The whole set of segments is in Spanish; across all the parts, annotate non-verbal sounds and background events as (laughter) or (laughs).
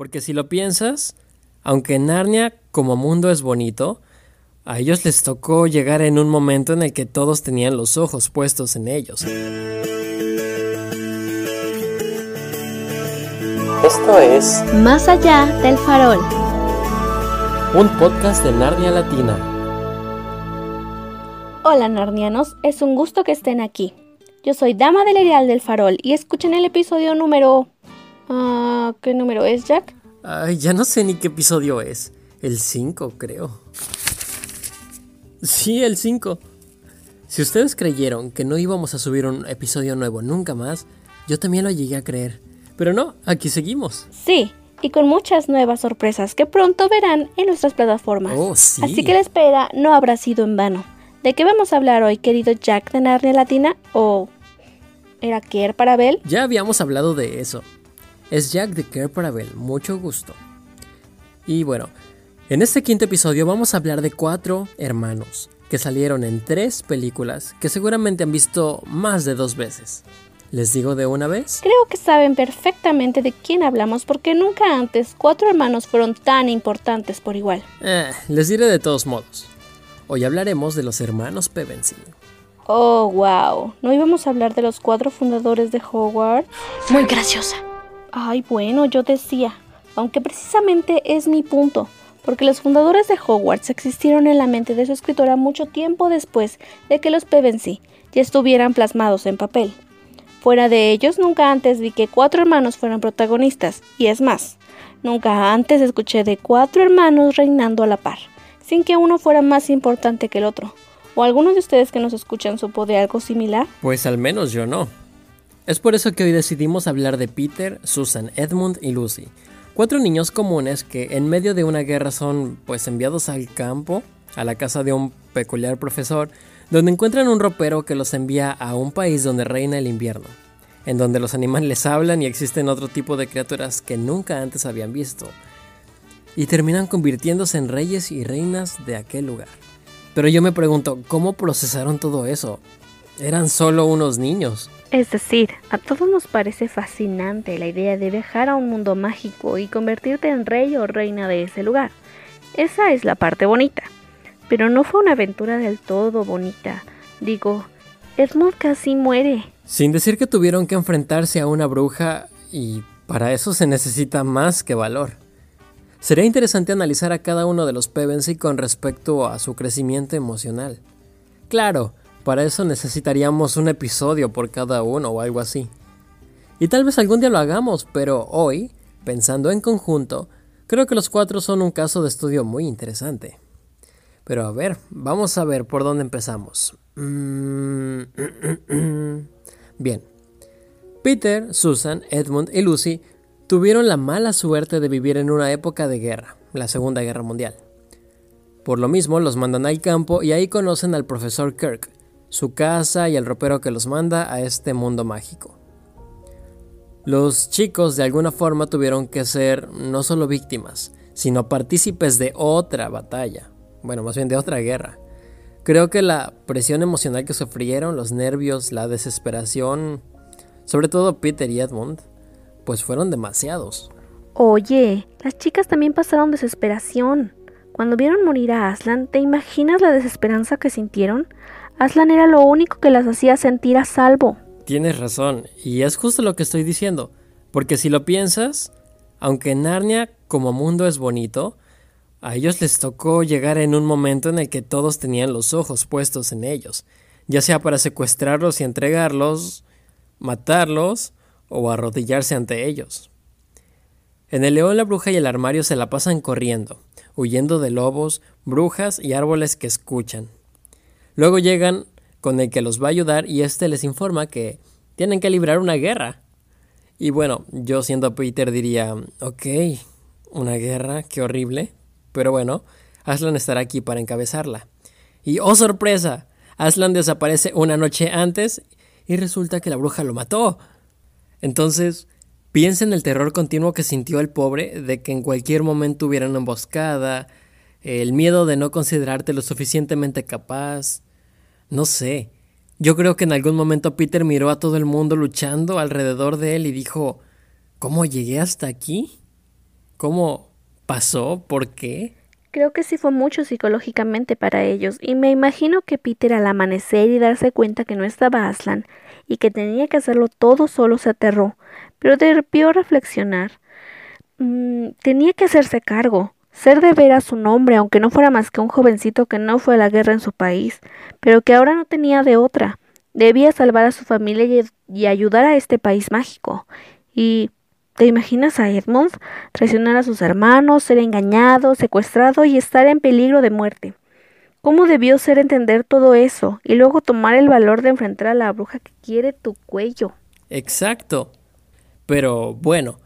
Porque si lo piensas, aunque Narnia como mundo es bonito, a ellos les tocó llegar en un momento en el que todos tenían los ojos puestos en ellos. Esto es Más allá del farol. Un podcast de Narnia Latina. Hola narnianos, es un gusto que estén aquí. Yo soy Dama del Ideal del Farol y escuchen el episodio número... Uh, ¿Qué número es, Jack? Ay, ya no sé ni qué episodio es. El 5, creo. Sí, el 5. Si ustedes creyeron que no íbamos a subir un episodio nuevo nunca más, yo también lo llegué a creer. Pero no, aquí seguimos. Sí, y con muchas nuevas sorpresas que pronto verán en nuestras plataformas. Oh, sí. Así que la espera no habrá sido en vano. ¿De qué vamos a hablar hoy, querido Jack de Narnia Latina? ¿O era Care para Bell? Ya habíamos hablado de eso. Es Jack de Care para Bell, mucho gusto. Y bueno, en este quinto episodio vamos a hablar de cuatro hermanos que salieron en tres películas que seguramente han visto más de dos veces. ¿Les digo de una vez? Creo que saben perfectamente de quién hablamos porque nunca antes cuatro hermanos fueron tan importantes por igual. Eh, les diré de todos modos. Hoy hablaremos de los hermanos Pevensey. Oh, wow. ¿No íbamos a hablar de los cuatro fundadores de Hogwarts? Muy graciosa. Ay, bueno, yo decía, aunque precisamente es mi punto, porque los fundadores de Hogwarts existieron en la mente de su escritora mucho tiempo después de que los Pevensey ya estuvieran plasmados en papel. Fuera de ellos, nunca antes vi que cuatro hermanos fueran protagonistas, y es más, nunca antes escuché de cuatro hermanos reinando a la par, sin que uno fuera más importante que el otro. ¿O alguno de ustedes que nos escuchan supo de algo similar? Pues al menos yo no. Es por eso que hoy decidimos hablar de Peter, Susan, Edmund y Lucy, cuatro niños comunes que en medio de una guerra son pues enviados al campo, a la casa de un peculiar profesor, donde encuentran un ropero que los envía a un país donde reina el invierno, en donde los animales hablan y existen otro tipo de criaturas que nunca antes habían visto, y terminan convirtiéndose en reyes y reinas de aquel lugar. Pero yo me pregunto, ¿cómo procesaron todo eso? Eran solo unos niños. Es decir, a todos nos parece fascinante la idea de viajar a un mundo mágico y convertirte en rey o reina de ese lugar. Esa es la parte bonita. Pero no fue una aventura del todo bonita. Digo, Edmund casi muere. Sin decir que tuvieron que enfrentarse a una bruja y para eso se necesita más que valor. Sería interesante analizar a cada uno de los Pevensey con respecto a su crecimiento emocional. Claro, para eso necesitaríamos un episodio por cada uno o algo así. Y tal vez algún día lo hagamos, pero hoy, pensando en conjunto, creo que los cuatro son un caso de estudio muy interesante. Pero a ver, vamos a ver por dónde empezamos. Mm, (clears throat) Bien. Peter, Susan, Edmund y Lucy tuvieron la mala suerte de vivir en una época de guerra, la Segunda Guerra Mundial. Por lo mismo los mandan al campo y ahí conocen al profesor Kirk, su casa y el ropero que los manda a este mundo mágico. Los chicos de alguna forma tuvieron que ser no solo víctimas, sino partícipes de otra batalla, bueno, más bien de otra guerra. Creo que la presión emocional que sufrieron, los nervios, la desesperación, sobre todo Peter y Edmund, pues fueron demasiados. Oye, las chicas también pasaron desesperación. Cuando vieron morir a Aslan, ¿te imaginas la desesperanza que sintieron? Aslan era lo único que las hacía sentir a salvo. Tienes razón, y es justo lo que estoy diciendo, porque si lo piensas, aunque Narnia como mundo es bonito, a ellos les tocó llegar en un momento en el que todos tenían los ojos puestos en ellos, ya sea para secuestrarlos y entregarlos, matarlos o arrodillarse ante ellos. En el león, la bruja y el armario se la pasan corriendo, huyendo de lobos, brujas y árboles que escuchan. Luego llegan con el que los va a ayudar y éste les informa que tienen que librar una guerra. Y bueno, yo siendo Peter diría, ok, una guerra, qué horrible, pero bueno, Aslan estará aquí para encabezarla. Y ¡oh sorpresa! Aslan desaparece una noche antes y resulta que la bruja lo mató. Entonces, piensa en el terror continuo que sintió el pobre de que en cualquier momento hubiera una emboscada, el miedo de no considerarte lo suficientemente capaz. No sé. Yo creo que en algún momento Peter miró a todo el mundo luchando alrededor de él y dijo ¿Cómo llegué hasta aquí? ¿Cómo pasó? ¿Por qué? Creo que sí fue mucho psicológicamente para ellos, y me imagino que Peter al amanecer y darse cuenta que no estaba Aslan y que tenía que hacerlo todo solo se aterró, pero debió reflexionar. Mm, tenía que hacerse cargo, ser de ver a su nombre, aunque no fuera más que un jovencito que no fue a la guerra en su país, pero que ahora no tenía de otra. Debía salvar a su familia y, y ayudar a este país mágico. Y ¿Te imaginas a Edmund traicionar a sus hermanos, ser engañado, secuestrado y estar en peligro de muerte? ¿Cómo debió ser entender todo eso y luego tomar el valor de enfrentar a la bruja que quiere tu cuello? Exacto. Pero bueno,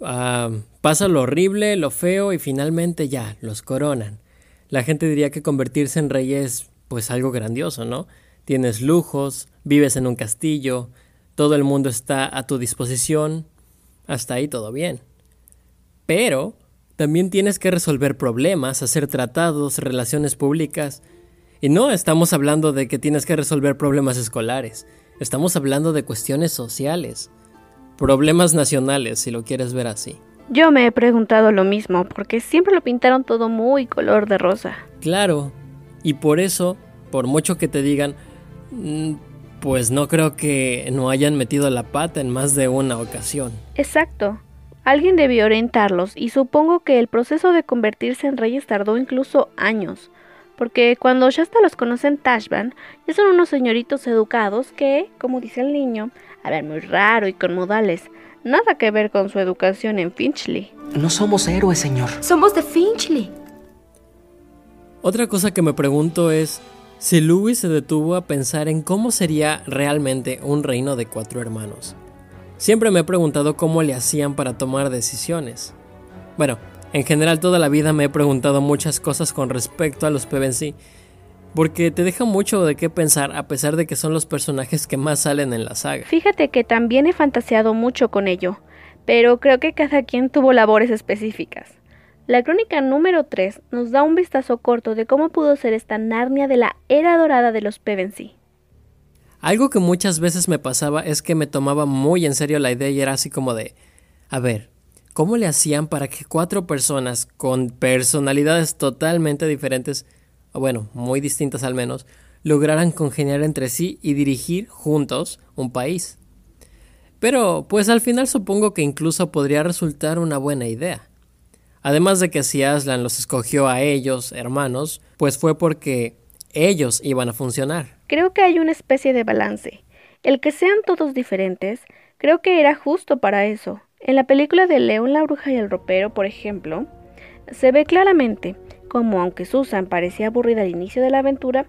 ah, pasa lo horrible, lo feo y finalmente ya, los coronan. La gente diría que convertirse en rey es pues algo grandioso, ¿no? Tienes lujos, vives en un castillo, todo el mundo está a tu disposición, hasta ahí todo bien. Pero también tienes que resolver problemas, hacer tratados, relaciones públicas. Y no estamos hablando de que tienes que resolver problemas escolares, estamos hablando de cuestiones sociales, problemas nacionales, si lo quieres ver así. Yo me he preguntado lo mismo, porque siempre lo pintaron todo muy color de rosa. Claro, y por eso, por mucho que te digan, mm, pues no creo que no hayan metido la pata en más de una ocasión. Exacto. Alguien debió orientarlos y supongo que el proceso de convertirse en reyes tardó incluso años, porque cuando Shasta los conoce en Tashban, ya son unos señoritos educados que, como dice el niño, a ver, muy raro y con modales, nada que ver con su educación en Finchley. No somos héroes, señor. Somos de Finchley. Otra cosa que me pregunto es, si Louis se detuvo a pensar en cómo sería realmente un reino de cuatro hermanos. Siempre me he preguntado cómo le hacían para tomar decisiones. Bueno, en general toda la vida me he preguntado muchas cosas con respecto a los Pevensie, porque te deja mucho de qué pensar a pesar de que son los personajes que más salen en la saga. Fíjate que también he fantaseado mucho con ello, pero creo que cada quien tuvo labores específicas. La crónica número 3 nos da un vistazo corto de cómo pudo ser esta Narnia de la era dorada de los Pevensey. Algo que muchas veces me pasaba es que me tomaba muy en serio la idea y era así como de, a ver, ¿cómo le hacían para que cuatro personas con personalidades totalmente diferentes, bueno, muy distintas al menos, lograran congeniar entre sí y dirigir juntos un país? Pero, pues al final supongo que incluso podría resultar una buena idea. Además de que si Aslan los escogió a ellos, hermanos, pues fue porque ellos iban a funcionar. Creo que hay una especie de balance. El que sean todos diferentes, creo que era justo para eso. En la película de León, la bruja y el ropero, por ejemplo, se ve claramente como aunque Susan parecía aburrida al inicio de la aventura,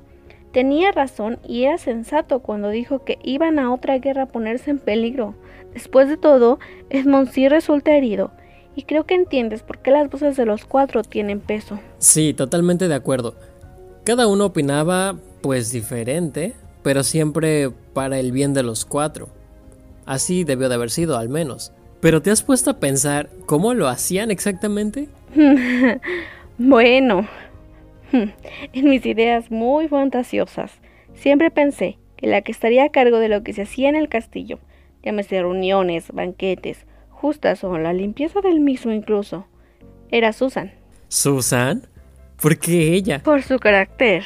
tenía razón y era sensato cuando dijo que iban a otra guerra a ponerse en peligro. Después de todo, Edmond sí resulta herido y creo que entiendes por qué las voces de los cuatro tienen peso. Sí, totalmente de acuerdo. Cada uno opinaba, pues diferente, pero siempre para el bien de los cuatro. Así debió de haber sido, al menos. Pero ¿te has puesto a pensar cómo lo hacían exactamente? (laughs) bueno, en mis ideas muy fantasiosas, siempre pensé que la que estaría a cargo de lo que se hacía en el castillo, llámese reuniones, banquetes, justas o la limpieza del mismo incluso, era Susan. ¿Susan? ¿Por qué ella? Por su carácter.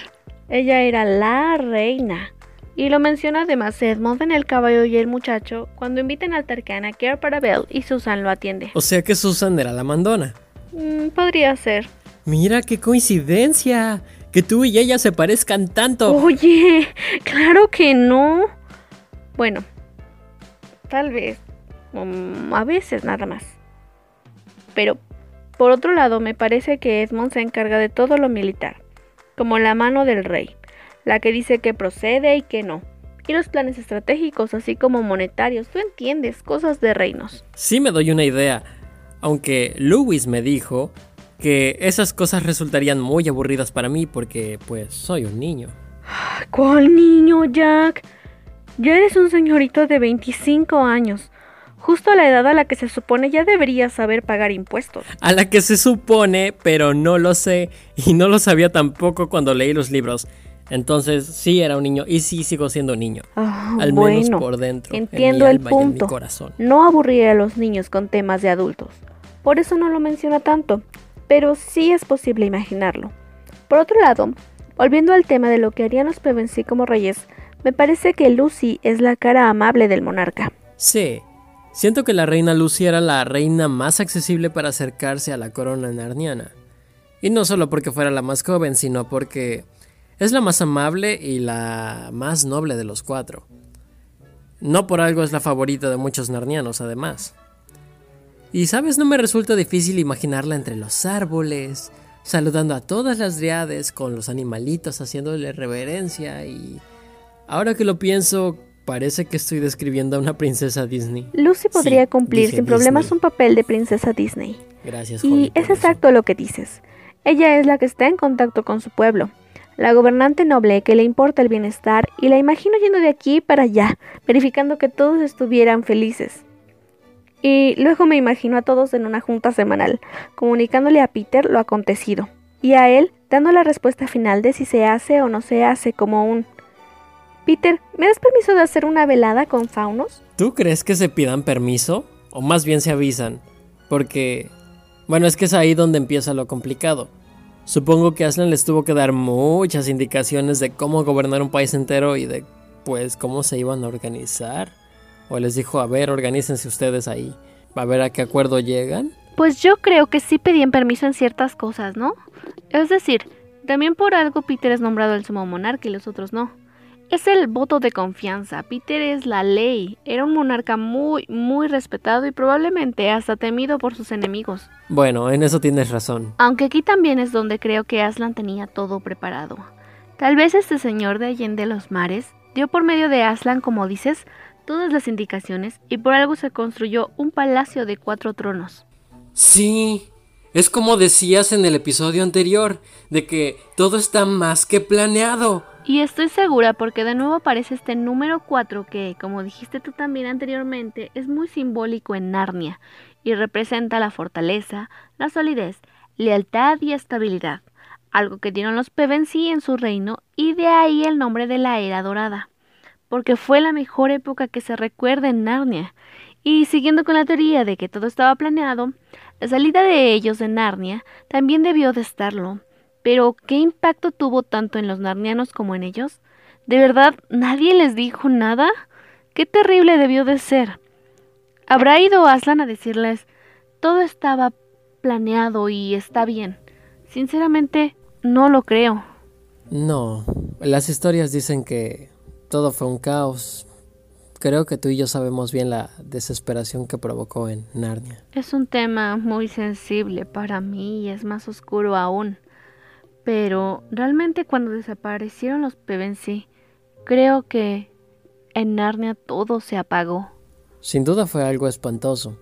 Ella era la reina. Y lo menciona además Edmond en El caballo y el muchacho cuando invitan al Tarkan a Care para Belle y Susan lo atiende. O sea que Susan era la mandona. Mm, podría ser. Mira qué coincidencia. Que tú y ella se parezcan tanto. Oye, claro que no. Bueno, tal vez. Mm, a veces nada más. Pero, por otro lado, me parece que Edmond se encarga de todo lo militar, como la mano del rey, la que dice que procede y que no, y los planes estratégicos, así como monetarios, tú entiendes, cosas de reinos. Sí me doy una idea, aunque Lewis me dijo que esas cosas resultarían muy aburridas para mí porque, pues, soy un niño. ¿Cuál niño, Jack? Ya eres un señorito de 25 años justo a la edad a la que se supone ya debería saber pagar impuestos. A la que se supone, pero no lo sé y no lo sabía tampoco cuando leí los libros. Entonces sí era un niño y sí sigo siendo niño. Ah, al menos por dentro. Entiendo el punto. No aburrir a los niños con temas de adultos. por eso no lo menciona tanto, pero sí es posible imaginarlo. Por otro lado, volviendo al tema de lo que harían los Pevensey como reyes, me parece que Lucy es la cara amable del monarca. Sí, siento que la reina Lucy era la reina más accesible para acercarse a la corona narniana. Y no solo porque fuera la más joven, sino porque es la más amable y la más noble de los cuatro. No por algo es la favorita de muchos narnianos, además. Y sabes, no me resulta difícil imaginarla entre los árboles, saludando a todas las driades con los animalitos haciéndole reverencia y... Ahora que lo pienso, parece que estoy describiendo a una princesa Disney. Lucy podría cumplir sin problemas un papel de princesa Disney. Gracias. y es exacto lo que dices. Ella es la que está en contacto con su pueblo, la gobernante noble que le importa el bienestar y la imagino yendo de aquí para allá, verificando que todos estuvieran felices. Y luego me imagino a todos en una junta semanal, comunicándole a Peter lo acontecido, y a él dando la respuesta final de si se hace o no se hace como un... Peter, ¿me das permiso de hacer una velada con faunos? ¿Tú crees que se pidan permiso? ¿O más bien se avisan? Porque bueno, es que es ahí donde empieza lo complicado. Supongo que Aslan les tuvo que dar muchas indicaciones de cómo gobernar un país entero y de, pues, cómo se iban a organizar. O les dijo, a ver, organícense ustedes ahí, a ver a qué acuerdo llegan. Pues yo creo que sí pedían permiso en ciertas cosas, ¿no? Es decir, también por algo Peter es nombrado el sumo monarca y los otros no. Es el voto de confianza. Peter es la ley. Era un monarca muy, muy respetado y probablemente hasta temido por sus enemigos. Bueno, en eso tienes razón. Aunque aquí también es donde creo que Aslan tenía todo preparado. Tal vez este señor de Allende los Mares dio por medio de Aslan, como dices, todas las indicaciones y por algo se construyó un palacio de cuatro tronos. Sí, es como decías en el episodio anterior, de que todo está más que planeado. Y estoy segura porque de nuevo aparece este número 4 que, como dijiste tú también anteriormente, es muy simbólico en Narnia y representa la fortaleza, la solidez, lealtad y estabilidad, algo que dieron los Pevensey en su reino y de ahí el nombre de la Era Dorada, porque fue la mejor época que se recuerda en Narnia. Y siguiendo con la teoría de que todo estaba planeado, la salida de ellos de Narnia también debió de estarlo pero, ¿qué impacto tuvo tanto en los narnianos como en ellos? ¿De verdad nadie les dijo nada? ¡Qué terrible debió de ser! ¿Habrá ido Aslan a decirles todo estaba planeado y está bien? Sinceramente, no lo creo. No, las historias dicen que todo fue un caos. Creo que tú y yo sabemos bien la desesperación que provocó en Narnia. Es un tema muy sensible para mí y es más oscuro aún. Pero realmente cuando desaparecieron los Pevensey, creo que en Narnia todo se apagó. Sin duda fue algo espantoso.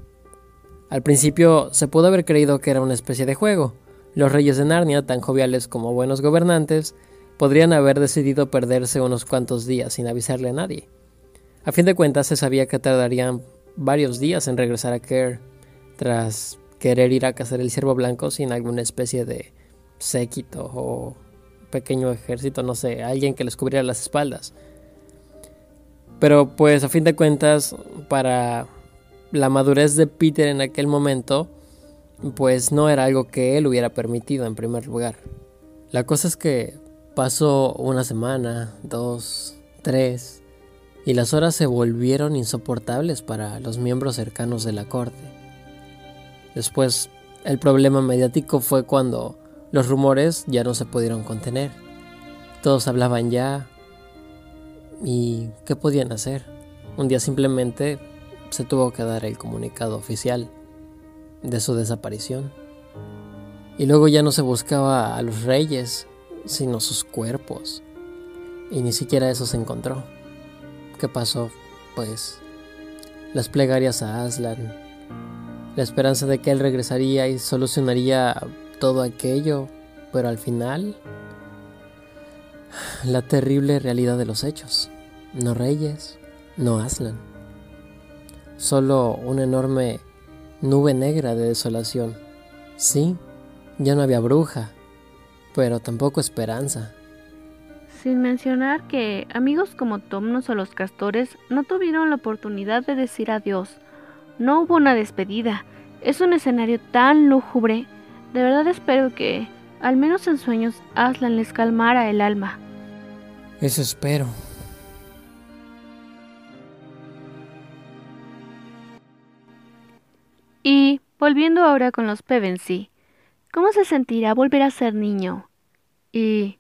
Al principio se pudo haber creído que era una especie de juego. Los reyes de Narnia, tan joviales como buenos gobernantes, podrían haber decidido perderse unos cuantos días sin avisarle a nadie. A fin de cuentas se sabía que tardarían varios días en regresar a Kerr, tras querer ir a cazar el ciervo blanco sin alguna especie de séquito o pequeño ejército, no sé, alguien que les cubriera las espaldas. Pero pues a fin de cuentas, para la madurez de Peter en aquel momento, pues no era algo que él hubiera permitido en primer lugar. La cosa es que pasó una semana, dos, tres, y las horas se volvieron insoportables para los miembros cercanos de la corte. Después, el problema mediático fue cuando los rumores ya no se pudieron contener. Todos hablaban ya. ¿Y qué podían hacer? Un día simplemente se tuvo que dar el comunicado oficial de su desaparición. Y luego ya no se buscaba a los reyes, sino sus cuerpos. Y ni siquiera eso se encontró. ¿Qué pasó? Pues las plegarias a Aslan, la esperanza de que él regresaría y solucionaría todo aquello, pero al final la terrible realidad de los hechos. No reyes, no Aslan. Solo una enorme nube negra de desolación. Sí, ya no había bruja, pero tampoco esperanza. Sin mencionar que amigos como Tomnos o los castores no tuvieron la oportunidad de decir adiós. No hubo una despedida, Es un escenario tan lúgubre. De verdad espero que, al menos en sueños, Aslan les calmara el alma. Eso espero. Y, volviendo ahora con los Pevensey, ¿cómo se sentirá volver a ser niño? Y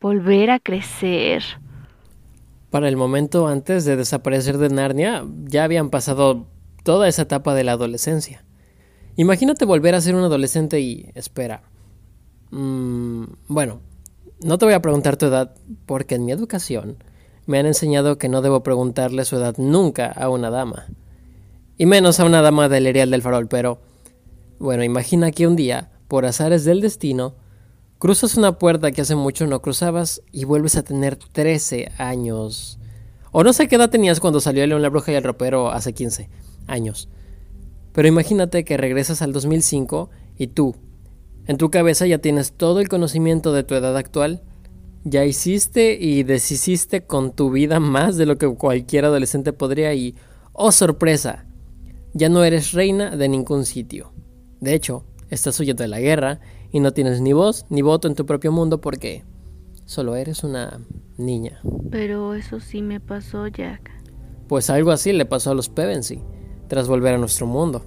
volver a crecer. Para el momento antes de desaparecer de Narnia, ya habían pasado toda esa etapa de la adolescencia. Imagínate volver a ser un adolescente y... espera. Mm, bueno, no te voy a preguntar tu edad porque en mi educación me han enseñado que no debo preguntarle su edad nunca a una dama. Y menos a una dama del Erial del Farol, pero... Bueno, imagina que un día, por azares del destino, cruzas una puerta que hace mucho no cruzabas y vuelves a tener 13 años. O no sé qué edad tenías cuando salió León la Bruja y el Ropero hace 15 años. Pero imagínate que regresas al 2005 y tú, en tu cabeza ya tienes todo el conocimiento de tu edad actual, ya hiciste y deshiciste con tu vida más de lo que cualquier adolescente podría y, oh sorpresa, ya no eres reina de ningún sitio. De hecho, estás huyendo de la guerra y no tienes ni voz ni voto en tu propio mundo porque solo eres una niña. Pero eso sí me pasó, Jack. Pues algo así le pasó a los Pevensey tras volver a nuestro mundo.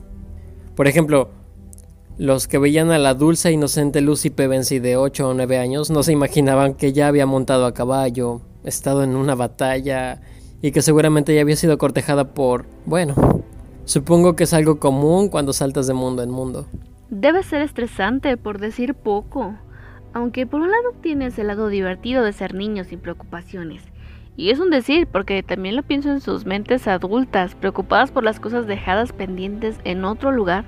Por ejemplo, los que veían a la dulce e inocente Lucy Pevensey de 8 o 9 años no se imaginaban que ya había montado a caballo, estado en una batalla y que seguramente ya había sido cortejada por, bueno, supongo que es algo común cuando saltas de mundo en mundo. Debe ser estresante, por decir poco. Aunque por un lado tienes el lado divertido de ser niño sin preocupaciones, y es un decir, porque también lo pienso en sus mentes adultas, preocupadas por las cosas dejadas pendientes en otro lugar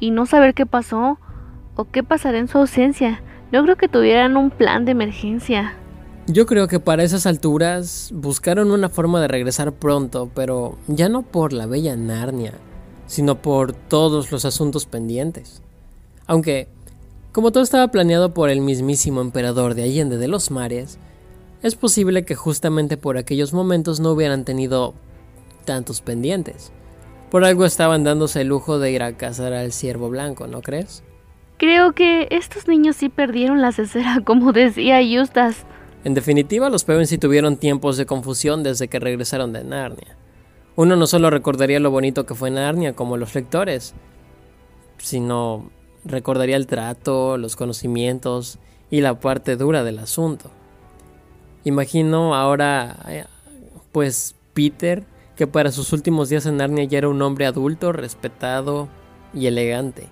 y no saber qué pasó o qué pasará en su ausencia. No creo que tuvieran un plan de emergencia. Yo creo que para esas alturas buscaron una forma de regresar pronto, pero ya no por la bella Narnia, sino por todos los asuntos pendientes. Aunque, como todo estaba planeado por el mismísimo emperador de Allende de los Mares, es posible que justamente por aquellos momentos no hubieran tenido tantos pendientes. Por algo estaban dándose el lujo de ir a cazar al ciervo blanco, ¿no crees? Creo que estos niños sí perdieron la cesera, (laughs) como decía Justas. En definitiva, los Pevensey tuvieron tiempos de confusión desde que regresaron de Narnia. Uno no solo recordaría lo bonito que fue Narnia como los lectores, sino recordaría el trato, los conocimientos y la parte dura del asunto. Imagino ahora, eh, pues, Peter, que para sus últimos días en Narnia ya era un hombre adulto, respetado y elegante.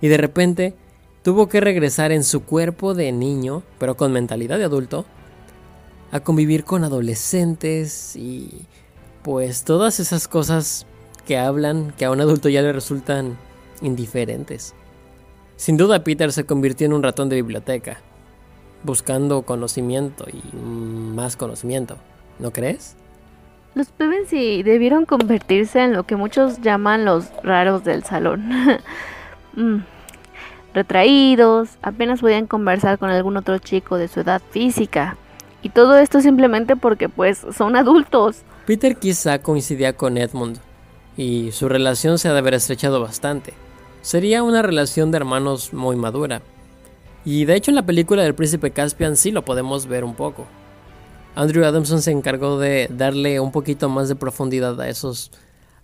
Y de repente tuvo que regresar en su cuerpo de niño, pero con mentalidad de adulto, a convivir con adolescentes y pues todas esas cosas que hablan que a un adulto ya le resultan indiferentes. Sin duda Peter se convirtió en un ratón de biblioteca, buscando conocimiento y más conocimiento, ¿no crees? Los Pevensey debieron convertirse en lo que muchos llaman los raros del salón. (laughs) Mm. Retraídos, apenas podían conversar con algún otro chico de su edad física. Y todo esto simplemente porque pues son adultos. Peter quizá coincidía con Edmund y su relación se ha de haber estrechado bastante. Sería una relación de hermanos muy madura, y de hecho en la película del príncipe Caspian sí lo podemos ver un poco. Andrew Adamson se encargó de darle un poquito más de profundidad a esos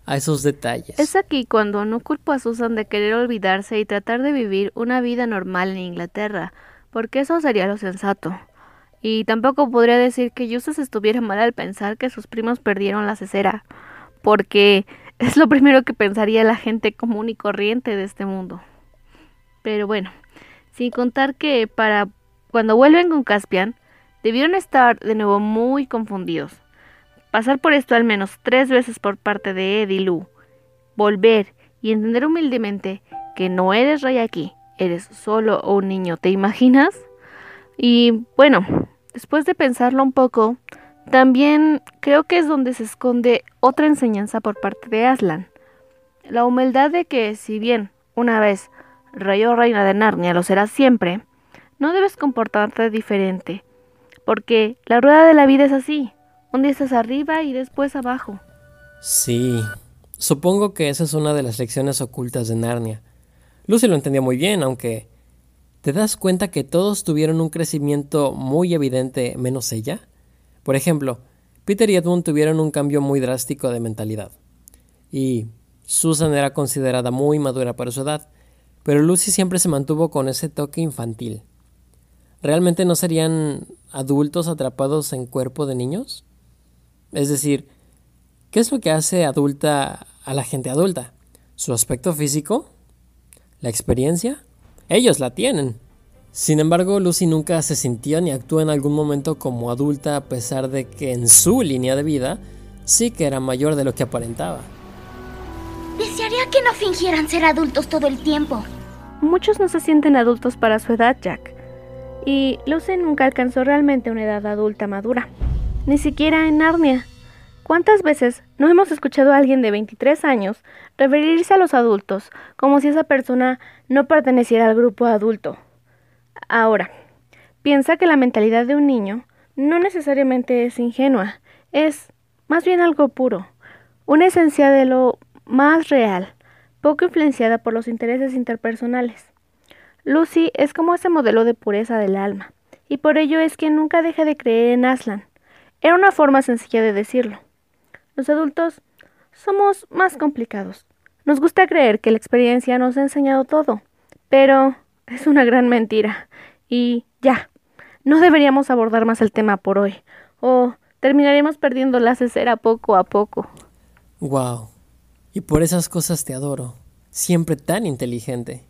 a esos detalles. Es aquí cuando no culpo a Susan de querer olvidarse y tratar de vivir una vida normal en Inglaterra, porque eso sería lo sensato. Y tampoco podría decir que Justus estuviera mal al pensar que sus primos perdieron la cesera, porque es lo primero que pensaría la gente común y corriente de este mundo. Pero bueno, sin contar que para cuando vuelven con Caspian, debieron estar de nuevo muy confundidos. Pasar por esto al menos tres veces por parte de Ed y Lou, volver y entender humildemente que no eres rey aquí, eres solo un niño, ¿te imaginas? Y bueno, después de pensarlo un poco, también creo que es donde se esconde otra enseñanza por parte de Aslan. La humildad de que, si bien una vez rey o reina de Narnia lo serás siempre, no debes comportarte diferente, porque la rueda de la vida es así, un día estás arriba y después abajo. Sí, Supongo que esa es una de las lecciones ocultas de Narnia. Lucy lo entendía muy bien, aunque ¿te das cuenta que todos tuvieron un crecimiento muy evidente menos ella? Por ejemplo, Peter y Edmund tuvieron un cambio muy drástico de mentalidad. Y Susan era considerada muy madura para su edad, pero Lucy siempre se mantuvo con ese toque infantil. ¿Realmente no serían adultos atrapados en cuerpo de niños? Es decir, ¿qué es lo que hace adulta a la gente adulta? ¿Su aspecto físico? ¿La experiencia? Ellos la tienen. Sin embargo, Lucy nunca se sintió ni actuó en algún momento como adulta a pesar de que en su línea de vida sí que era mayor de lo que aparentaba. Desearía que no fingieran ser adultos todo el tiempo. Muchos no se sienten adultos para su edad, Jack. Y Lucy nunca alcanzó realmente una edad adulta madura. Ni siquiera en Narnia. ¿Cuántas veces no hemos escuchado a alguien de 23 años referirse a los adultos como si esa persona no perteneciera al grupo adulto? Ahora, piensa que la mentalidad de un niño no necesariamente es ingenua, es más bien algo puro, una esencia de lo más real, poco influenciada por los intereses interpersonales. Lucy es como ese modelo de pureza del alma, y por ello es que nunca deja de creer en Aslan. Era una forma sencilla de decirlo. Los adultos somos más complicados. Nos gusta creer que la experiencia nos ha enseñado todo, pero es una gran mentira. Y ya, no deberíamos abordar más el tema por hoy, o terminaremos perdiendo la cesera poco a poco. Wow. Y por esas cosas te adoro. Siempre tan inteligente.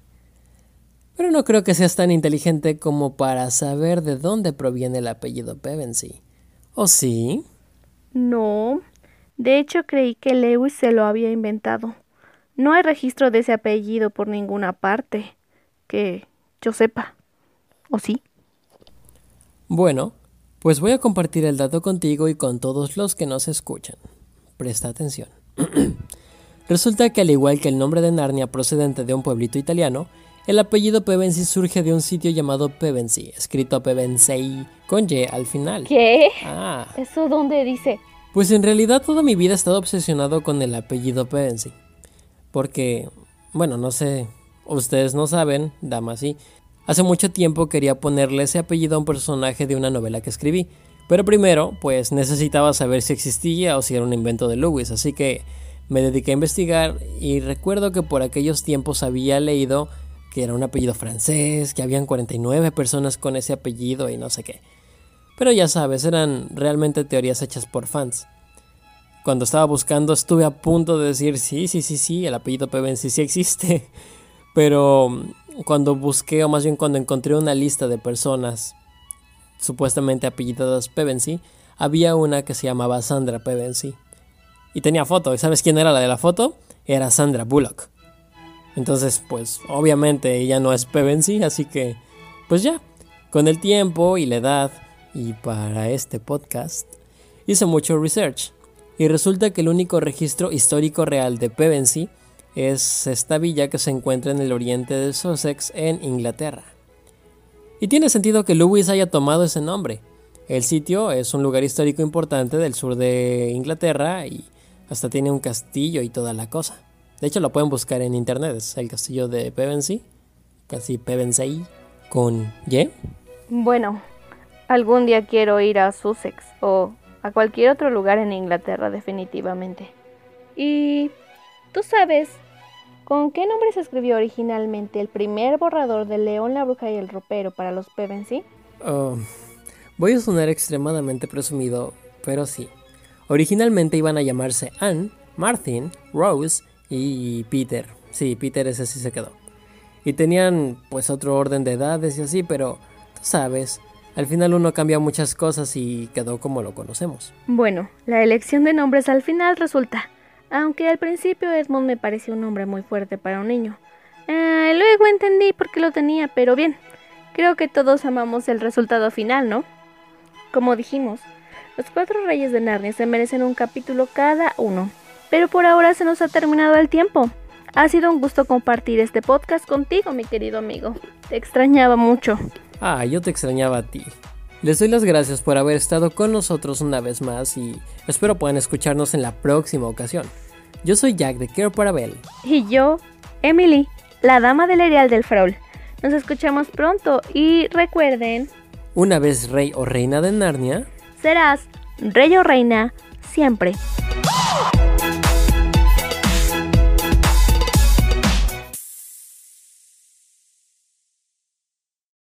Pero no creo que seas tan inteligente como para saber de dónde proviene el apellido Pevensey. ¿O sí? No. De hecho, creí que Lewis se lo había inventado. No hay registro de ese apellido por ninguna parte. Que yo sepa. ¿O sí? Bueno, pues voy a compartir el dato contigo y con todos los que nos escuchan. Presta atención. (clears throat) Resulta que al igual que el nombre de Narnia procedente de un pueblito italiano, el apellido Pevensey surge de un sitio llamado Pevensey, escrito Pevensey con Y al final. ¿Qué? Ah. ¿Eso dónde dice? Pues en realidad toda mi vida he estado obsesionado con el apellido Pevensey. Porque, bueno, no sé, ustedes no saben, damas sí, hace mucho tiempo quería ponerle ese apellido a un personaje de una novela que escribí. Pero primero, pues necesitaba saber si existía o si era un invento de Lewis, así que me dediqué a investigar y recuerdo que por aquellos tiempos había leído que era un apellido francés, que habían 49 personas con ese apellido y no sé qué. Pero ya sabes, eran realmente teorías hechas por fans. Cuando estaba buscando estuve a punto de decir sí, sí, sí, sí, el apellido Pevensey sí existe. Pero mm, cuando busqué, o más bien cuando encontré una lista de personas supuestamente apellidadas Pevensey, había una que se llamaba Sandra Pevensey. Y tenía foto. ¿Y sabes quién era la de la foto? Era Sandra Bullock. Entonces, pues obviamente ella no es Pevensey, así que, pues ya, con el tiempo y la edad, y para este podcast, hice mucho research. Y resulta que el único registro histórico real de Pevensey es esta villa que se encuentra en el oriente de Sussex, en Inglaterra. Y tiene sentido que Lewis haya tomado ese nombre. El sitio es un lugar histórico importante del sur de Inglaterra y hasta tiene un castillo y toda la cosa. De hecho, lo pueden buscar en internet. Es el castillo de Pevensey. Casi Pevensey con Y. Bueno, algún día quiero ir a Sussex o a cualquier otro lugar en Inglaterra, definitivamente. ¿Y tú sabes con qué nombre se escribió originalmente el primer borrador de León, la Bruja y el Ropero para los Pevensey? Oh, voy a sonar extremadamente presumido, pero sí. Originalmente iban a llamarse Anne, Martin, Rose y Peter. Sí, Peter ese sí se quedó. Y tenían pues otro orden de edades y así, pero tú sabes, al final uno cambia muchas cosas y quedó como lo conocemos. Bueno, la elección de nombres al final resulta, aunque al principio Edmund me pareció un nombre muy fuerte para un niño. Eh, luego entendí por qué lo tenía, pero bien, creo que todos amamos el resultado final, ¿no? Como dijimos, los cuatro reyes de Narnia se merecen un capítulo cada uno. Pero por ahora se nos ha terminado el tiempo. Ha sido un gusto compartir este podcast contigo, mi querido amigo. Te extrañaba mucho. Ah, yo te extrañaba a ti. Les doy las gracias por haber estado con nosotros una vez más y espero puedan escucharnos en la próxima ocasión. Yo soy Jack de Care Parabel. Y yo, Emily, la dama del Erial del Fraul. Nos escuchamos pronto y recuerden... Una vez rey o reina de Narnia, serás rey o reina siempre.